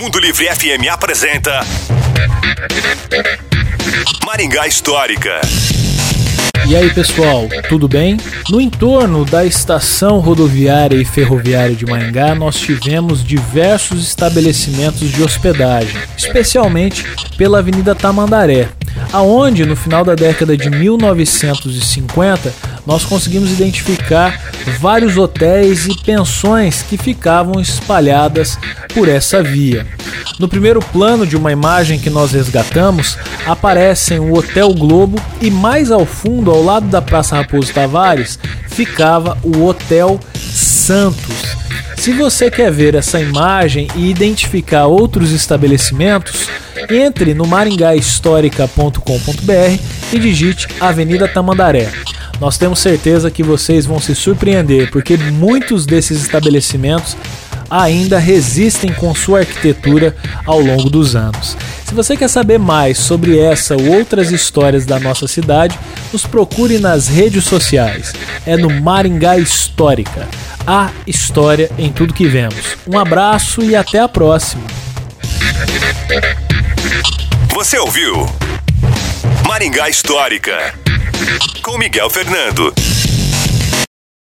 Mundo Livre FM apresenta Maringá Histórica. E aí pessoal, tudo bem? No entorno da estação rodoviária e ferroviária de Maringá, nós tivemos diversos estabelecimentos de hospedagem, especialmente pela Avenida Tamandaré, aonde no final da década de 1950 nós conseguimos identificar vários hotéis e pensões que ficavam espalhadas por essa via. No primeiro plano de uma imagem que nós resgatamos, aparecem o Hotel Globo e mais ao fundo, ao lado da Praça Raposo Tavares, ficava o Hotel Santos. Se você quer ver essa imagem e identificar outros estabelecimentos, entre no maringahistórica.com.br e digite Avenida Tamandaré. Nós temos certeza que vocês vão se surpreender, porque muitos desses estabelecimentos ainda resistem com sua arquitetura ao longo dos anos. Se você quer saber mais sobre essa ou outras histórias da nossa cidade, nos procure nas redes sociais. É no Maringá Histórica. A história em tudo que vemos. Um abraço e até a próxima. Você ouviu Maringá Histórica com Miguel Fernando.